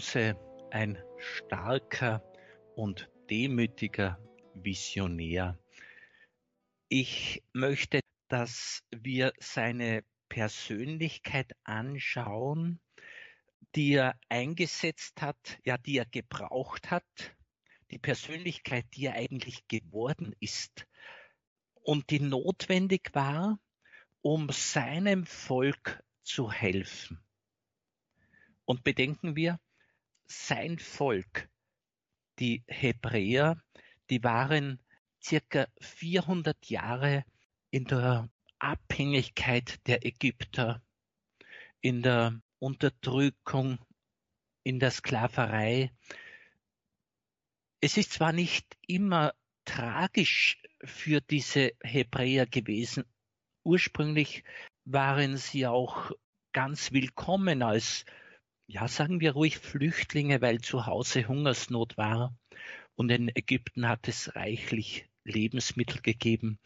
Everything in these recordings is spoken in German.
Mose ein starker und demütiger Visionär. Ich möchte, dass wir seine Persönlichkeit anschauen, die er eingesetzt hat, ja, die er gebraucht hat, die Persönlichkeit, die er eigentlich geworden ist und die notwendig war, um seinem Volk zu helfen. Und bedenken wir, sein Volk, die Hebräer, die waren circa 400 Jahre in der Abhängigkeit der Ägypter, in der Unterdrückung, in der Sklaverei. Es ist zwar nicht immer tragisch für diese Hebräer gewesen. Ursprünglich waren sie auch ganz willkommen als, ja, sagen wir ruhig Flüchtlinge, weil zu Hause Hungersnot war. Und in Ägypten hat es reichlich Lebensmittel gegeben.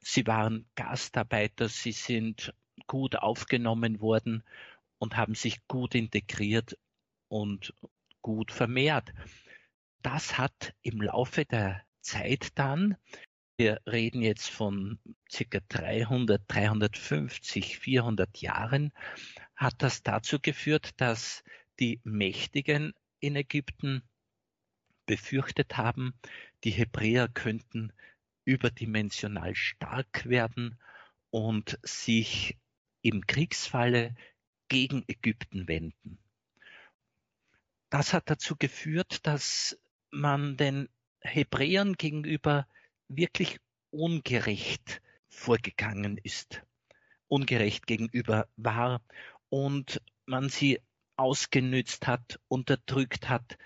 Sie waren Gastarbeiter, sie sind gut aufgenommen worden und haben sich gut integriert und gut vermehrt. Das hat im Laufe der Zeit dann, wir reden jetzt von circa 300, 350, 400 Jahren, hat das dazu geführt, dass die Mächtigen in Ägypten befürchtet haben, die Hebräer könnten überdimensional stark werden und sich im Kriegsfalle gegen Ägypten wenden. Das hat dazu geführt, dass man den Hebräern gegenüber wirklich ungerecht vorgegangen ist, ungerecht gegenüber war und man sie ausgenützt hat, unterdrückt hat,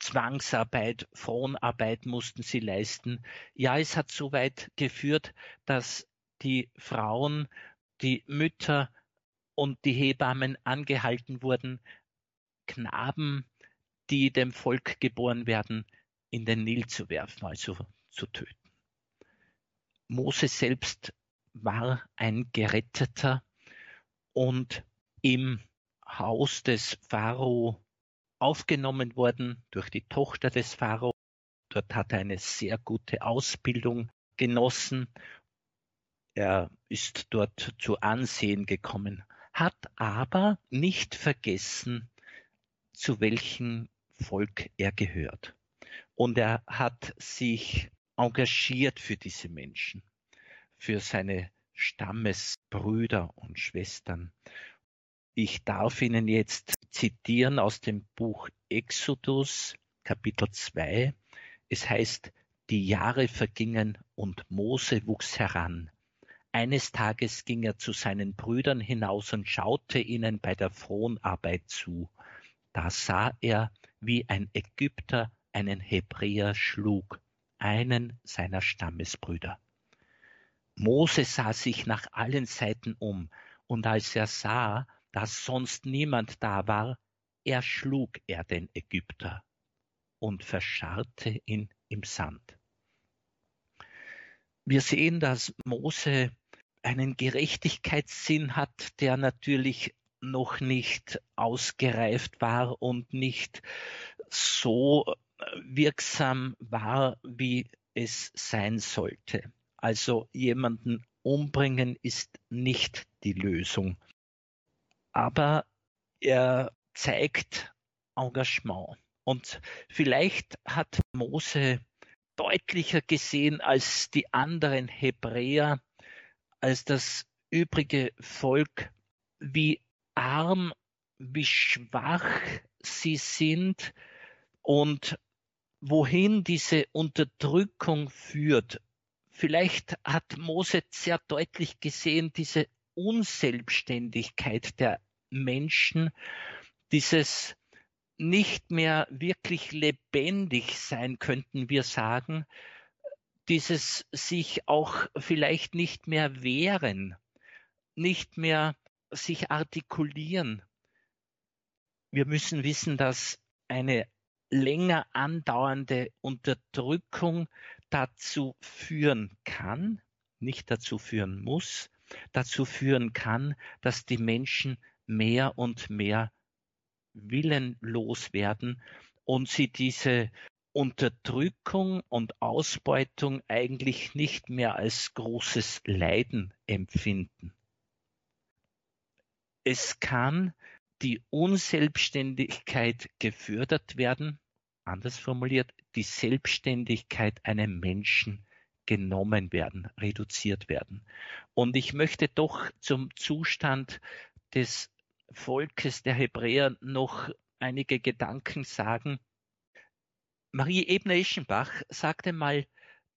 Zwangsarbeit, Fronarbeit mussten sie leisten. Ja, es hat so weit geführt, dass die Frauen, die Mütter und die Hebammen angehalten wurden, Knaben, die dem Volk geboren werden, in den Nil zu werfen, also zu töten. Mose selbst war ein Geretteter und im Haus des Pharao aufgenommen worden durch die Tochter des Pharao. Dort hat er eine sehr gute Ausbildung genossen. Er ist dort zu Ansehen gekommen, hat aber nicht vergessen, zu welchem Volk er gehört. Und er hat sich engagiert für diese Menschen, für seine Stammesbrüder und Schwestern. Ich darf Ihnen jetzt zitieren aus dem Buch Exodus, Kapitel 2. Es heißt, die Jahre vergingen und Mose wuchs heran. Eines Tages ging er zu seinen Brüdern hinaus und schaute ihnen bei der Fronarbeit zu. Da sah er, wie ein Ägypter einen Hebräer schlug, einen seiner Stammesbrüder. Mose sah sich nach allen Seiten um, und als er sah, dass sonst niemand da war, erschlug er den Ägypter und verscharrte ihn im Sand. Wir sehen, dass Mose einen Gerechtigkeitssinn hat, der natürlich noch nicht ausgereift war und nicht so wirksam war, wie es sein sollte. Also jemanden umbringen ist nicht die Lösung. Aber er zeigt Engagement. Und vielleicht hat Mose deutlicher gesehen als die anderen Hebräer, als das übrige Volk, wie arm, wie schwach sie sind und wohin diese Unterdrückung führt. Vielleicht hat Mose sehr deutlich gesehen, diese Unselbstständigkeit der Menschen, dieses nicht mehr wirklich lebendig sein, könnten wir sagen, dieses sich auch vielleicht nicht mehr wehren, nicht mehr sich artikulieren. Wir müssen wissen, dass eine länger andauernde Unterdrückung dazu führen kann, nicht dazu führen muss, dazu führen kann, dass die Menschen mehr und mehr willenlos werden und sie diese Unterdrückung und Ausbeutung eigentlich nicht mehr als großes Leiden empfinden. Es kann die Unselbstständigkeit gefördert werden, anders formuliert, die Selbstständigkeit einem Menschen genommen werden, reduziert werden. Und ich möchte doch zum Zustand des Volkes der Hebräer noch einige Gedanken sagen. Marie Ebner-Eschenbach sagte mal,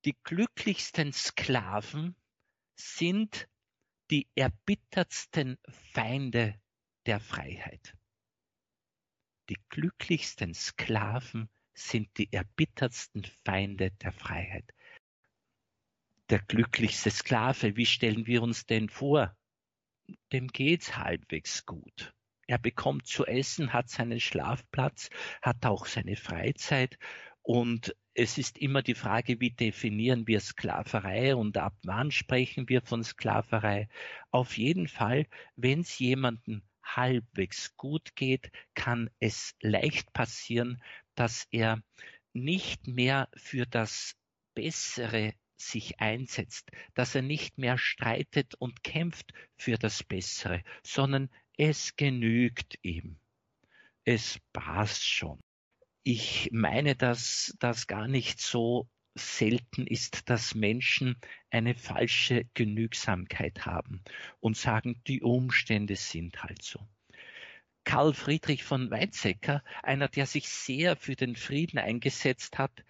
die glücklichsten Sklaven sind die erbittertsten Feinde der Freiheit. Die glücklichsten Sklaven sind die erbittertsten Feinde der Freiheit. Der glücklichste Sklave, wie stellen wir uns den vor? Dem geht's halbwegs gut. Er bekommt zu essen, hat seinen Schlafplatz, hat auch seine Freizeit und es ist immer die Frage, wie definieren wir Sklaverei und ab wann sprechen wir von Sklaverei. Auf jeden Fall, wenn es jemanden halbwegs gut geht, kann es leicht passieren, dass er nicht mehr für das Bessere sich einsetzt, dass er nicht mehr streitet und kämpft für das Bessere, sondern es genügt ihm. Es passt schon. Ich meine, dass das gar nicht so selten ist, dass Menschen eine falsche Genügsamkeit haben und sagen, die Umstände sind halt so. Karl Friedrich von Weizsäcker, einer, der sich sehr für den Frieden eingesetzt hat,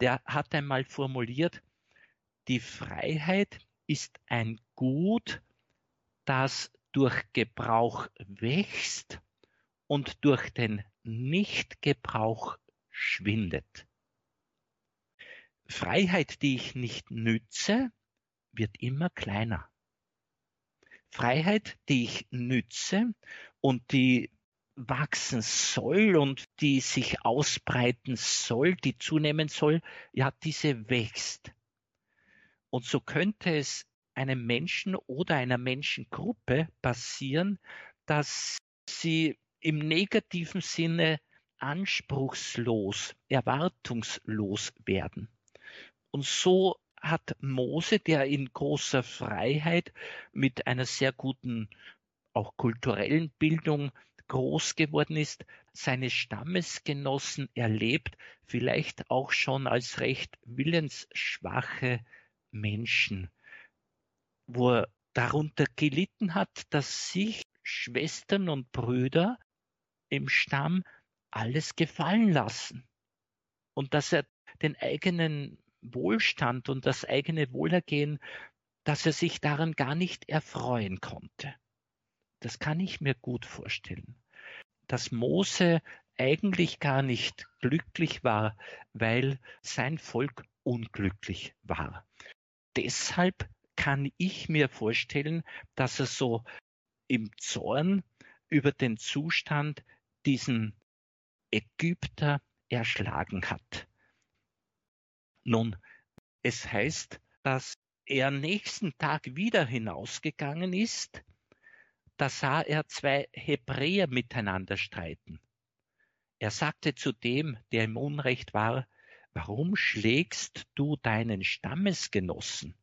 der hat einmal formuliert, die Freiheit ist ein Gut, das durch Gebrauch wächst und durch den Nichtgebrauch schwindet. Freiheit, die ich nicht nütze, wird immer kleiner. Freiheit, die ich nütze und die wachsen soll und die sich ausbreiten soll, die zunehmen soll, ja, diese wächst. Und so könnte es einem Menschen oder einer Menschengruppe passieren, dass sie im negativen Sinne anspruchslos, erwartungslos werden. Und so hat Mose, der in großer Freiheit mit einer sehr guten, auch kulturellen Bildung groß geworden ist, seine Stammesgenossen erlebt, vielleicht auch schon als recht willensschwache Menschen, wo er darunter gelitten hat, dass sich Schwestern und Brüder im Stamm alles gefallen lassen und dass er den eigenen Wohlstand und das eigene Wohlergehen, dass er sich daran gar nicht erfreuen konnte. Das kann ich mir gut vorstellen. Dass Mose eigentlich gar nicht glücklich war, weil sein Volk unglücklich war. Deshalb kann ich mir vorstellen, dass er so im Zorn über den Zustand diesen Ägypter erschlagen hat. Nun, es heißt, dass er nächsten Tag wieder hinausgegangen ist, da sah er zwei Hebräer miteinander streiten. Er sagte zu dem, der im Unrecht war, warum schlägst du deinen Stammesgenossen?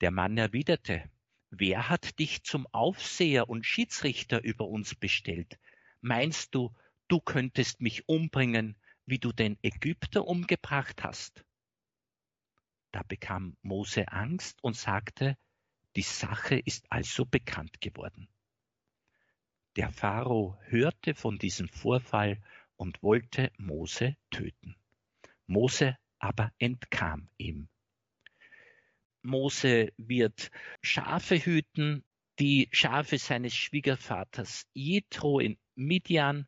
Der Mann erwiderte, wer hat dich zum Aufseher und Schiedsrichter über uns bestellt? Meinst du, du könntest mich umbringen, wie du den Ägypter umgebracht hast? Da bekam Mose Angst und sagte, die Sache ist also bekannt geworden. Der Pharao hörte von diesem Vorfall und wollte Mose töten. Mose aber entkam ihm. Mose wird Schafe hüten, die Schafe seines Schwiegervaters Jethro in Midian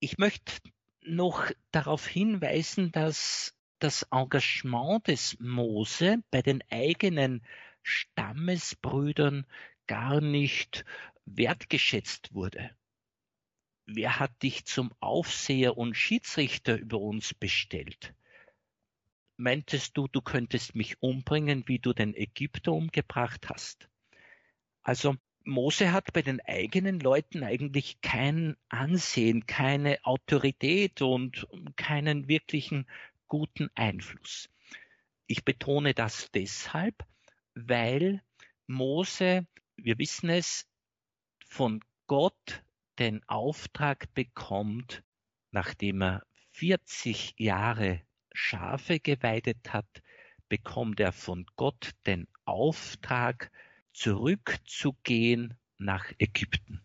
ich möchte noch darauf hinweisen, dass das Engagement des Mose bei den eigenen Stammesbrüdern gar nicht wertgeschätzt wurde. Wer hat dich zum Aufseher und Schiedsrichter über uns bestellt? Meintest du, du könntest mich umbringen, wie du den Ägypter umgebracht hast? Also Mose hat bei den eigenen Leuten eigentlich kein Ansehen, keine Autorität und keinen wirklichen guten Einfluss. Ich betone das deshalb, weil Mose, wir wissen es, von Gott den Auftrag bekommt, nachdem er 40 Jahre Schafe geweidet hat, bekommt er von Gott den Auftrag, zurückzugehen nach Ägypten.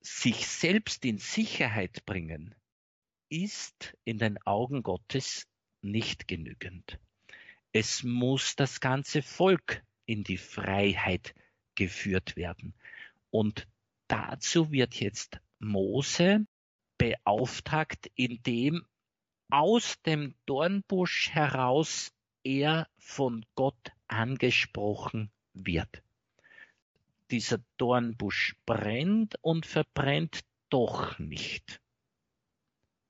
Sich selbst in Sicherheit bringen ist in den Augen Gottes nicht genügend. Es muss das ganze Volk in die Freiheit geführt werden. Und dazu wird jetzt Mose beauftragt, indem aus dem Dornbusch heraus er von Gott angesprochen wird. Dieser Dornbusch brennt und verbrennt doch nicht.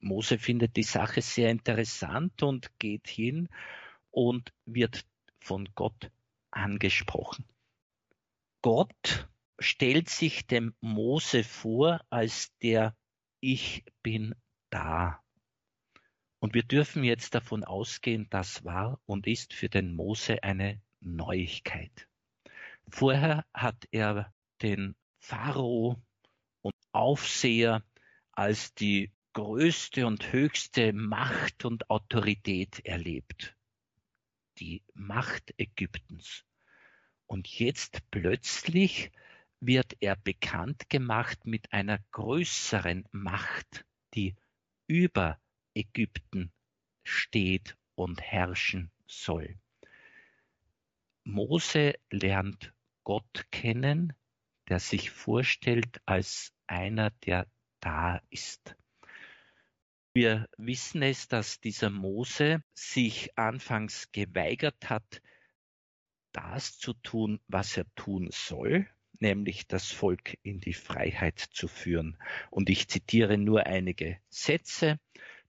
Mose findet die Sache sehr interessant und geht hin und wird von Gott angesprochen. Gott stellt sich dem Mose vor als der Ich bin da. Und wir dürfen jetzt davon ausgehen, das war und ist für den Mose eine Neuigkeit. Vorher hat er den Pharao und Aufseher als die größte und höchste Macht und Autorität erlebt. Die Macht Ägyptens. Und jetzt plötzlich wird er bekannt gemacht mit einer größeren Macht, die über Ägypten steht und herrschen soll. Mose lernt Gott kennen, der sich vorstellt als einer, der da ist. Wir wissen es, dass dieser Mose sich anfangs geweigert hat, das zu tun, was er tun soll, nämlich das Volk in die Freiheit zu führen. Und ich zitiere nur einige Sätze,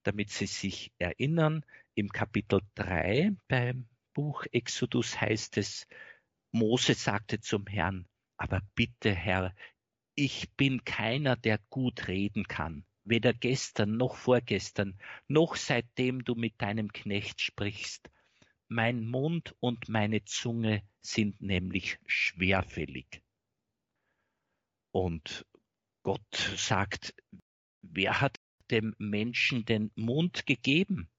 damit Sie sich erinnern. Im Kapitel 3 beim Buch Exodus heißt es, Mose sagte zum Herrn, aber bitte Herr, ich bin keiner, der gut reden kann, weder gestern noch vorgestern, noch seitdem du mit deinem Knecht sprichst. Mein Mund und meine Zunge sind nämlich schwerfällig. Und Gott sagt, wer hat dem Menschen den Mund gegeben?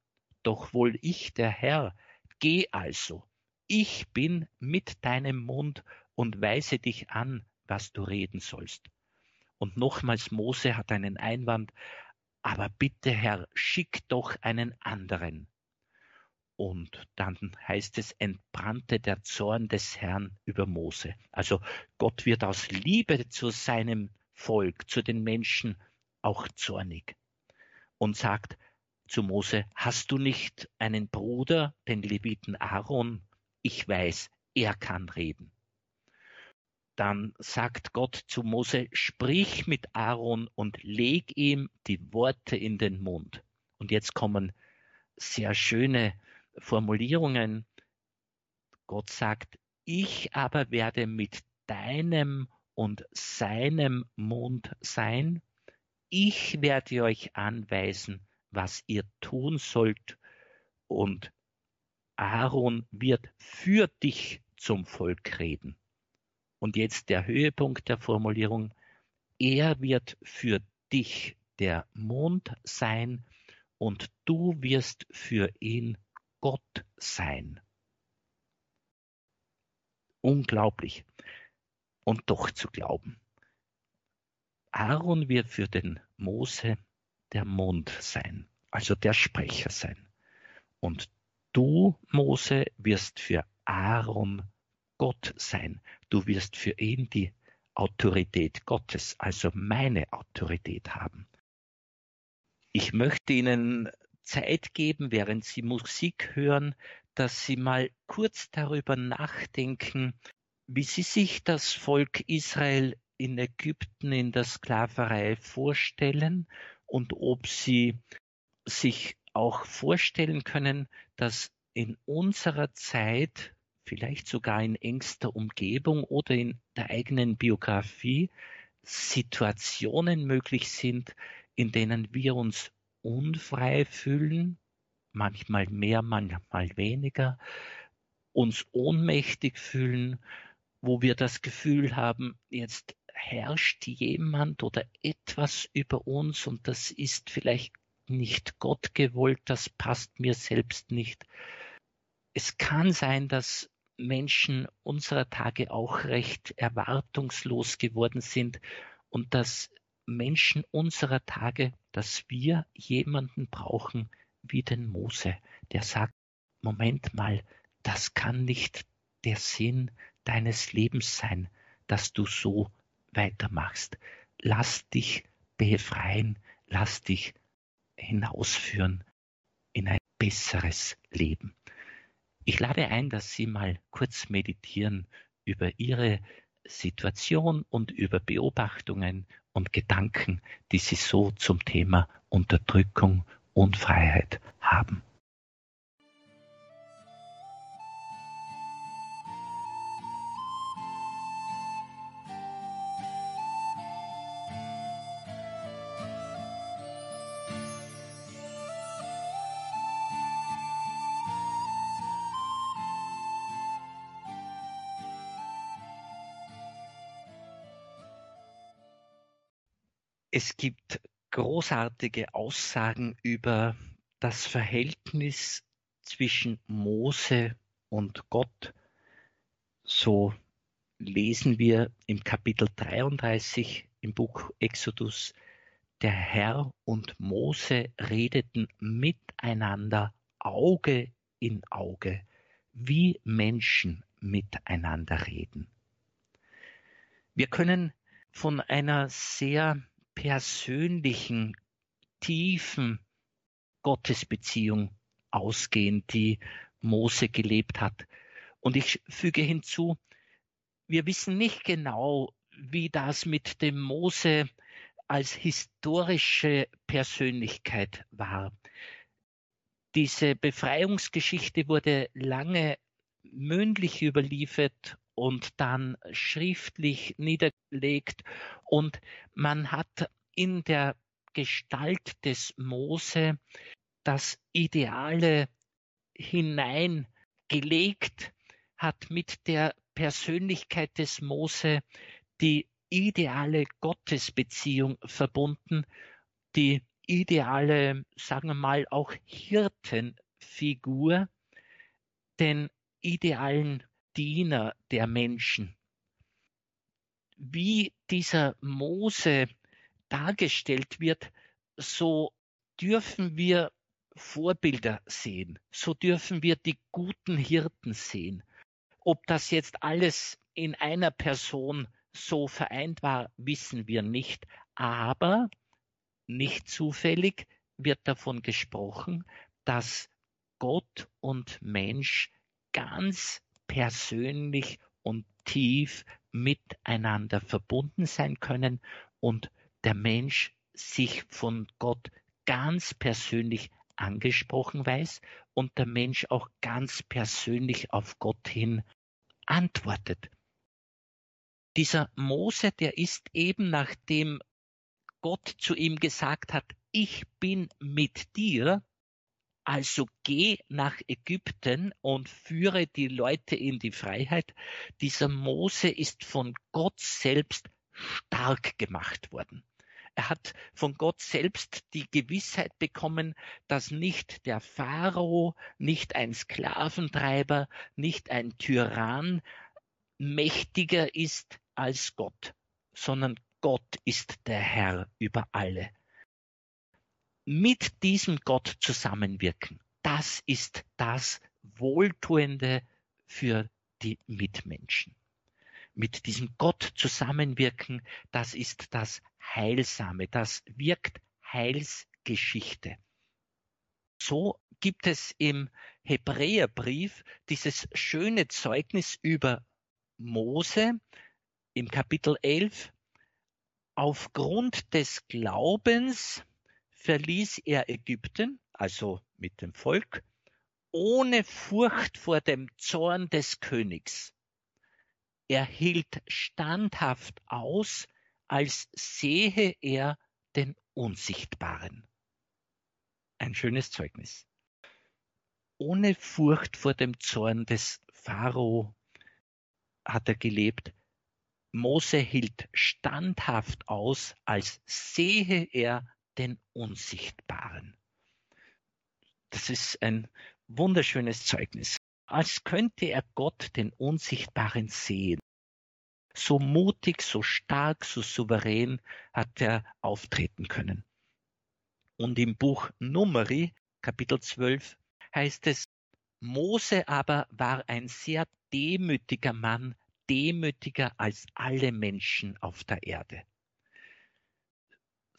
Doch wohl ich, der Herr. Geh also, ich bin mit deinem Mund und weise dich an, was du reden sollst. Und nochmals Mose hat einen Einwand, aber bitte Herr, schick doch einen anderen. Und dann heißt es, entbrannte der Zorn des Herrn über Mose. Also Gott wird aus Liebe zu seinem Volk, zu den Menschen auch zornig und sagt zu Mose, hast du nicht einen Bruder, den Leviten Aaron? Ich weiß, er kann reden. Dann sagt Gott zu Mose, sprich mit Aaron und leg ihm die Worte in den Mund. Und jetzt kommen sehr schöne Formulierungen. Gott sagt, ich aber werde mit deinem und seinem Mund sein. Ich werde euch anweisen, was ihr tun sollt. Und Aaron wird für dich zum Volk reden. Und jetzt der Höhepunkt der Formulierung. Er wird für dich der Mond sein und du wirst für ihn Gott sein. Unglaublich. Und doch zu glauben. Aaron wird für den Mose der Mond sein, also der Sprecher sein. Und du, Mose, wirst für Aaron Gott sein. Du wirst für ihn die Autorität Gottes, also meine Autorität haben. Ich möchte Ihnen Zeit geben, während Sie Musik hören, dass Sie mal kurz darüber nachdenken, wie Sie sich das Volk Israel in Ägypten in der Sklaverei vorstellen und ob Sie sich auch vorstellen können, dass in unserer Zeit vielleicht sogar in engster Umgebung oder in der eigenen Biografie Situationen möglich sind, in denen wir uns unfrei fühlen, manchmal mehr, manchmal weniger, uns ohnmächtig fühlen, wo wir das Gefühl haben, jetzt herrscht jemand oder etwas über uns und das ist vielleicht nicht Gott gewollt, das passt mir selbst nicht. Es kann sein, dass Menschen unserer Tage auch recht erwartungslos geworden sind und dass Menschen unserer Tage, dass wir jemanden brauchen wie den Mose, der sagt, Moment mal, das kann nicht der Sinn deines Lebens sein, dass du so weitermachst. Lass dich befreien, lass dich hinausführen in ein besseres Leben. Ich lade ein, dass Sie mal kurz meditieren über Ihre Situation und über Beobachtungen und Gedanken, die Sie so zum Thema Unterdrückung und Freiheit haben. Es gibt großartige Aussagen über das Verhältnis zwischen Mose und Gott. So lesen wir im Kapitel 33 im Buch Exodus, der Herr und Mose redeten miteinander Auge in Auge, wie Menschen miteinander reden. Wir können von einer sehr persönlichen, tiefen Gottesbeziehung ausgehen, die Mose gelebt hat. Und ich füge hinzu, wir wissen nicht genau, wie das mit dem Mose als historische Persönlichkeit war. Diese Befreiungsgeschichte wurde lange mündlich überliefert und dann schriftlich niederlegt. Und man hat in der Gestalt des Mose das Ideale hineingelegt, hat mit der Persönlichkeit des Mose die ideale Gottesbeziehung verbunden, die ideale, sagen wir mal, auch Hirtenfigur, den idealen Diener der Menschen. Wie dieser Mose dargestellt wird, so dürfen wir Vorbilder sehen, so dürfen wir die guten Hirten sehen. Ob das jetzt alles in einer Person so vereint war, wissen wir nicht, aber nicht zufällig wird davon gesprochen, dass Gott und Mensch ganz persönlich und tief miteinander verbunden sein können und der Mensch sich von Gott ganz persönlich angesprochen weiß und der Mensch auch ganz persönlich auf Gott hin antwortet. Dieser Mose, der ist eben nachdem Gott zu ihm gesagt hat, ich bin mit dir, also geh nach Ägypten und führe die Leute in die Freiheit. Dieser Mose ist von Gott selbst stark gemacht worden. Er hat von Gott selbst die Gewissheit bekommen, dass nicht der Pharao, nicht ein Sklaventreiber, nicht ein Tyrann mächtiger ist als Gott, sondern Gott ist der Herr über alle mit diesem Gott zusammenwirken. Das ist das Wohltuende für die Mitmenschen. Mit diesem Gott zusammenwirken, das ist das Heilsame, das wirkt Heilsgeschichte. So gibt es im Hebräerbrief dieses schöne Zeugnis über Mose im Kapitel 11. Aufgrund des Glaubens verließ er Ägypten, also mit dem Volk, ohne Furcht vor dem Zorn des Königs. Er hielt standhaft aus, als sehe er den Unsichtbaren. Ein schönes Zeugnis. Ohne Furcht vor dem Zorn des Pharao hat er gelebt. Mose hielt standhaft aus, als sehe er den Unsichtbaren. Das ist ein wunderschönes Zeugnis. Als könnte er Gott, den Unsichtbaren, sehen. So mutig, so stark, so souverän hat er auftreten können. Und im Buch Numeri, Kapitel 12, heißt es, Mose aber war ein sehr demütiger Mann, demütiger als alle Menschen auf der Erde.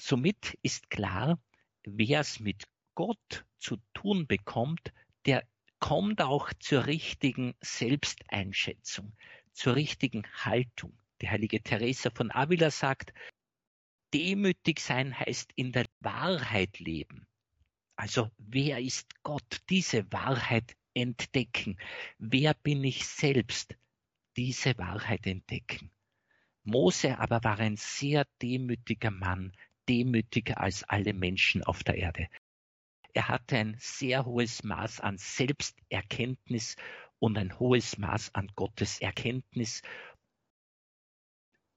Somit ist klar, wer es mit Gott zu tun bekommt, der kommt auch zur richtigen Selbsteinschätzung, zur richtigen Haltung. Die heilige Teresa von Avila sagt, demütig sein heißt in der Wahrheit leben. Also wer ist Gott? Diese Wahrheit entdecken. Wer bin ich selbst? Diese Wahrheit entdecken. Mose aber war ein sehr demütiger Mann, demütiger als alle Menschen auf der Erde. Er hatte ein sehr hohes Maß an Selbsterkenntnis und ein hohes Maß an Gottes Erkenntnis.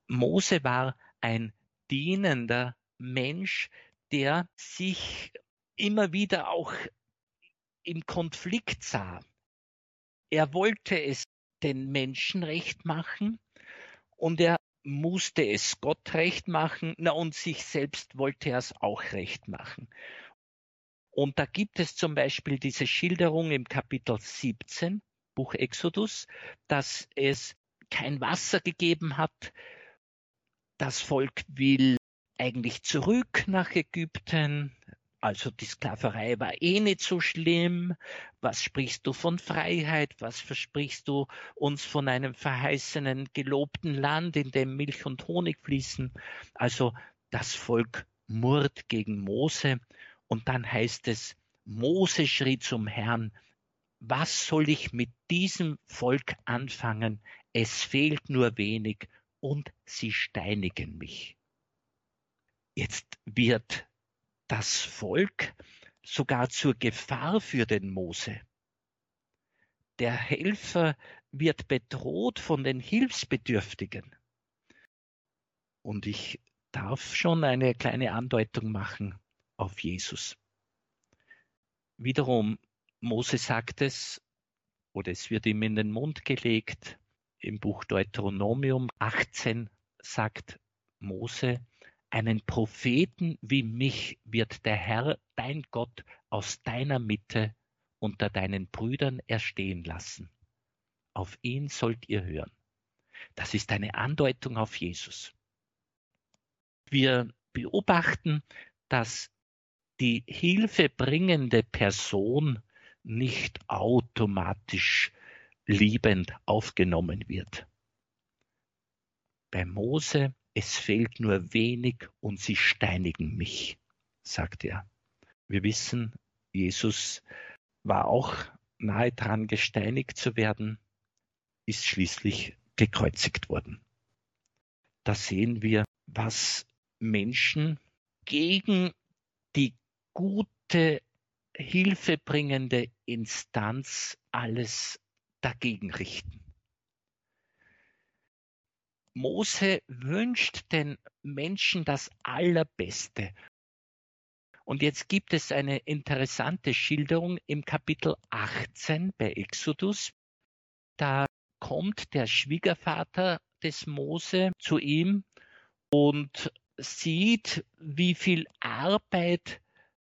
Mose war ein dienender Mensch, der sich immer wieder auch im Konflikt sah. Er wollte es den Menschen recht machen und er musste es Gott recht machen, na und sich selbst wollte er es auch recht machen. Und da gibt es zum Beispiel diese Schilderung im Kapitel 17, Buch Exodus, dass es kein Wasser gegeben hat. Das Volk will eigentlich zurück nach Ägypten. Also die Sklaverei war eh nicht so schlimm. Was sprichst du von Freiheit? Was versprichst du uns von einem verheißenen, gelobten Land, in dem Milch und Honig fließen? Also das Volk murrt gegen Mose und dann heißt es, Mose schrie zum Herrn, was soll ich mit diesem Volk anfangen? Es fehlt nur wenig und sie steinigen mich. Jetzt wird das Volk sogar zur Gefahr für den Mose. Der Helfer wird bedroht von den Hilfsbedürftigen. Und ich darf schon eine kleine Andeutung machen auf Jesus. Wiederum, Mose sagt es, oder es wird ihm in den Mund gelegt, im Buch Deuteronomium 18 sagt Mose, einen Propheten wie mich wird der Herr, dein Gott, aus deiner Mitte unter deinen Brüdern erstehen lassen. Auf ihn sollt ihr hören. Das ist eine Andeutung auf Jesus. Wir beobachten, dass die hilfebringende Person nicht automatisch liebend aufgenommen wird. Bei Mose, es fehlt nur wenig und sie steinigen mich, sagt er. Wir wissen, Jesus war auch nahe dran gesteinigt zu werden, ist schließlich gekreuzigt worden. Da sehen wir, was Menschen gegen die gute, hilfebringende Instanz alles dagegen richten. Mose wünscht den Menschen das Allerbeste. Und jetzt gibt es eine interessante Schilderung im Kapitel 18 bei Exodus. Da kommt der Schwiegervater des Mose zu ihm und sieht, wie viel Arbeit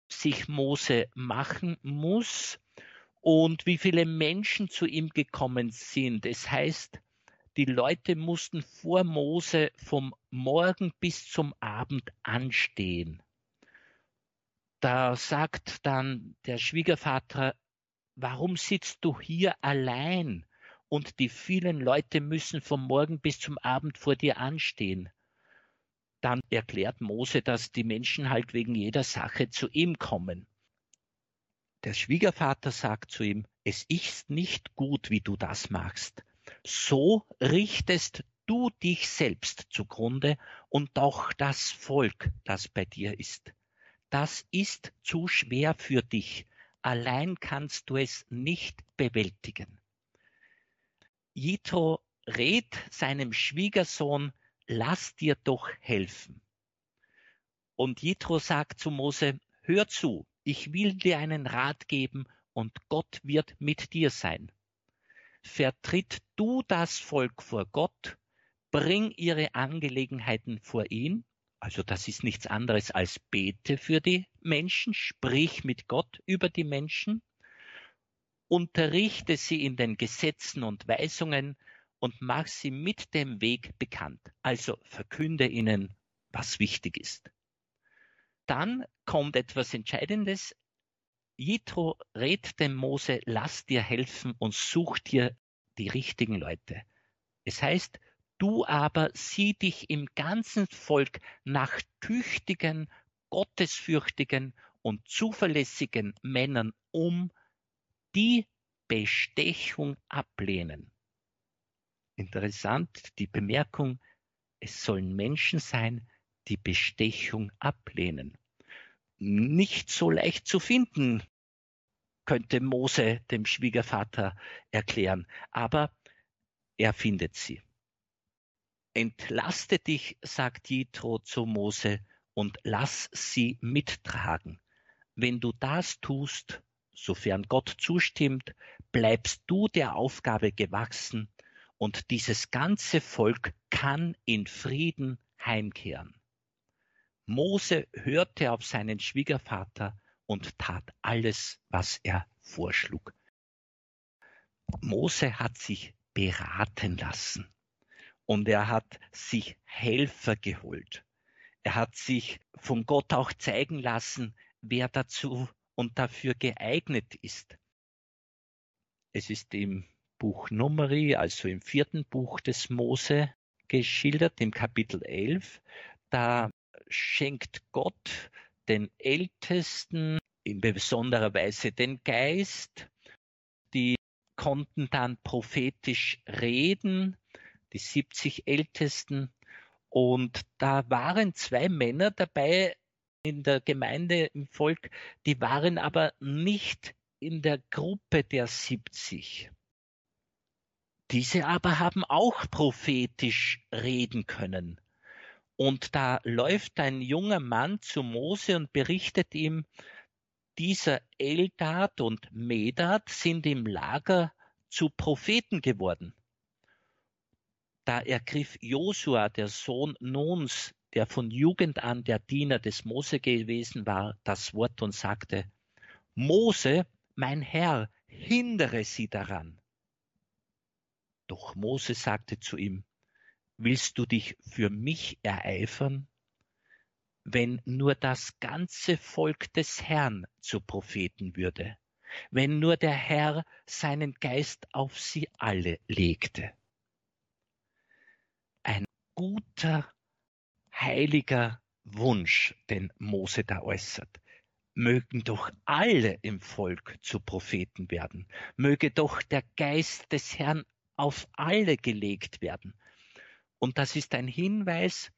sich Mose machen muss und wie viele Menschen zu ihm gekommen sind. Es heißt, die Leute mussten vor Mose vom Morgen bis zum Abend anstehen. Da sagt dann der Schwiegervater, warum sitzt du hier allein und die vielen Leute müssen vom Morgen bis zum Abend vor dir anstehen? dann erklärt Mose, dass die Menschen halt wegen jeder Sache zu ihm kommen. Der Schwiegervater sagt zu ihm, es ist nicht gut, wie du das machst. So richtest du dich selbst zugrunde und auch das Volk, das bei dir ist. Das ist zu schwer für dich. Allein kannst du es nicht bewältigen. Jitro rät seinem Schwiegersohn, lass dir doch helfen. Und Jitro sagt zu Mose, hör zu, ich will dir einen Rat geben und Gott wird mit dir sein. Vertritt du das Volk vor Gott, bring ihre Angelegenheiten vor ihn, also das ist nichts anderes als bete für die Menschen, sprich mit Gott über die Menschen, unterrichte sie in den Gesetzen und Weisungen und mach sie mit dem Weg bekannt, also verkünde ihnen, was wichtig ist. Dann kommt etwas Entscheidendes. Jitro rät dem Mose, lass dir helfen und such dir die richtigen Leute. Es heißt, du aber sieh dich im ganzen Volk nach tüchtigen, gottesfürchtigen und zuverlässigen Männern um, die Bestechung ablehnen. Interessant, die Bemerkung, es sollen Menschen sein, die Bestechung ablehnen nicht so leicht zu finden, könnte Mose dem Schwiegervater erklären. Aber er findet sie. Entlaste dich, sagt Jitro zu Mose, und lass sie mittragen. Wenn du das tust, sofern Gott zustimmt, bleibst du der Aufgabe gewachsen und dieses ganze Volk kann in Frieden heimkehren. Mose hörte auf seinen Schwiegervater und tat alles, was er vorschlug. Mose hat sich beraten lassen und er hat sich Helfer geholt. Er hat sich von Gott auch zeigen lassen, wer dazu und dafür geeignet ist. Es ist im Buch Numeri, also im vierten Buch des Mose geschildert, im Kapitel 11. Da schenkt Gott den Ältesten in besonderer Weise den Geist. Die konnten dann prophetisch reden, die 70 Ältesten. Und da waren zwei Männer dabei in der Gemeinde, im Volk, die waren aber nicht in der Gruppe der 70. Diese aber haben auch prophetisch reden können. Und da läuft ein junger Mann zu Mose und berichtet ihm, dieser Eldad und Medad sind im Lager zu Propheten geworden. Da ergriff Josua, der Sohn Nuns, der von Jugend an der Diener des Mose gewesen war, das Wort und sagte, Mose, mein Herr, hindere sie daran. Doch Mose sagte zu ihm, Willst du dich für mich ereifern? Wenn nur das ganze Volk des Herrn zu Propheten würde, wenn nur der Herr seinen Geist auf sie alle legte. Ein guter, heiliger Wunsch, den Mose da äußert. Mögen doch alle im Volk zu Propheten werden. Möge doch der Geist des Herrn auf alle gelegt werden. Und das ist ein Hinweis,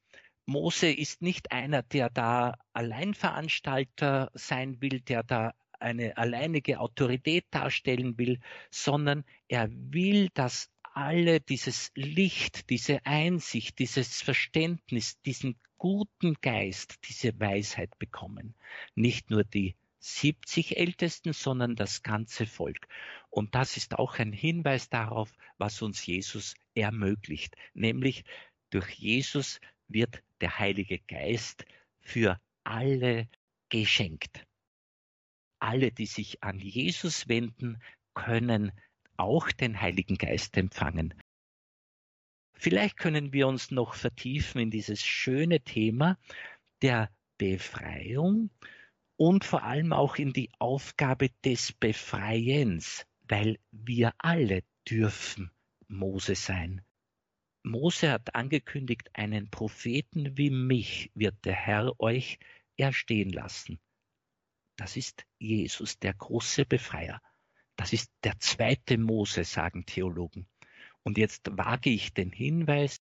Mose ist nicht einer, der da Alleinveranstalter sein will, der da eine alleinige Autorität darstellen will, sondern er will, dass alle dieses Licht, diese Einsicht, dieses Verständnis, diesen guten Geist, diese Weisheit bekommen. Nicht nur die 70 Ältesten, sondern das ganze Volk. Und das ist auch ein Hinweis darauf, was uns Jesus ermöglicht. Nämlich durch Jesus wird der Heilige Geist für alle geschenkt. Alle, die sich an Jesus wenden, können auch den Heiligen Geist empfangen. Vielleicht können wir uns noch vertiefen in dieses schöne Thema der Befreiung und vor allem auch in die Aufgabe des Befreiens, weil wir alle dürfen Mose sein. Mose hat angekündigt, einen Propheten wie mich wird der Herr euch erstehen lassen. Das ist Jesus, der große Befreier. Das ist der zweite Mose, sagen Theologen. Und jetzt wage ich den Hinweis,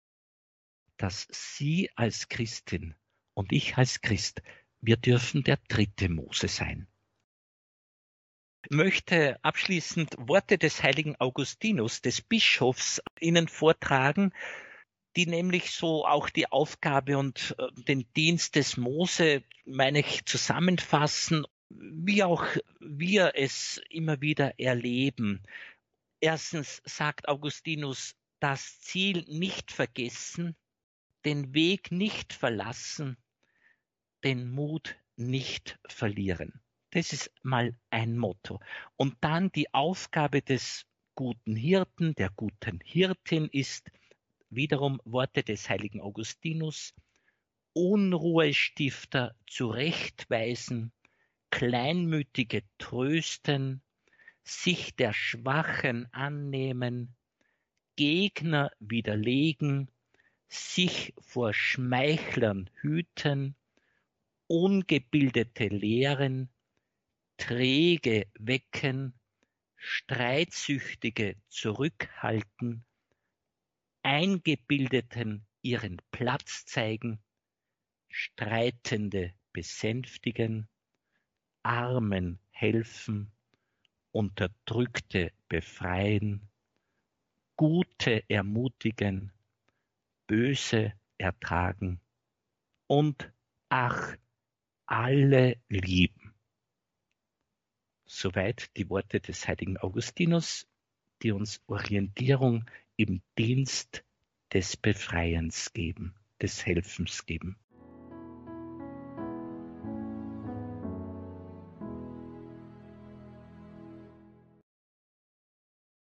dass Sie als Christin und ich als Christ, wir dürfen der dritte Mose sein. Ich möchte abschließend Worte des heiligen Augustinus, des Bischofs, Ihnen vortragen, die nämlich so auch die Aufgabe und äh, den Dienst des Mose, meine ich, zusammenfassen, wie auch wir es immer wieder erleben. Erstens sagt Augustinus, das Ziel nicht vergessen, den Weg nicht verlassen, den Mut nicht verlieren. Das ist mal ein Motto. Und dann die Aufgabe des guten Hirten, der guten Hirtin ist, wiederum Worte des heiligen Augustinus, Unruhestifter zurechtweisen, Kleinmütige trösten, sich der Schwachen annehmen, Gegner widerlegen, sich vor Schmeichlern hüten, Ungebildete lehren, Träge wecken, Streitsüchtige zurückhalten, Eingebildeten ihren Platz zeigen, Streitende besänftigen, Armen helfen, Unterdrückte befreien, Gute ermutigen, Böse ertragen und ach, alle lieben. Soweit die Worte des heiligen Augustinus, die uns Orientierung im Dienst des Befreiens geben, des Helfens geben.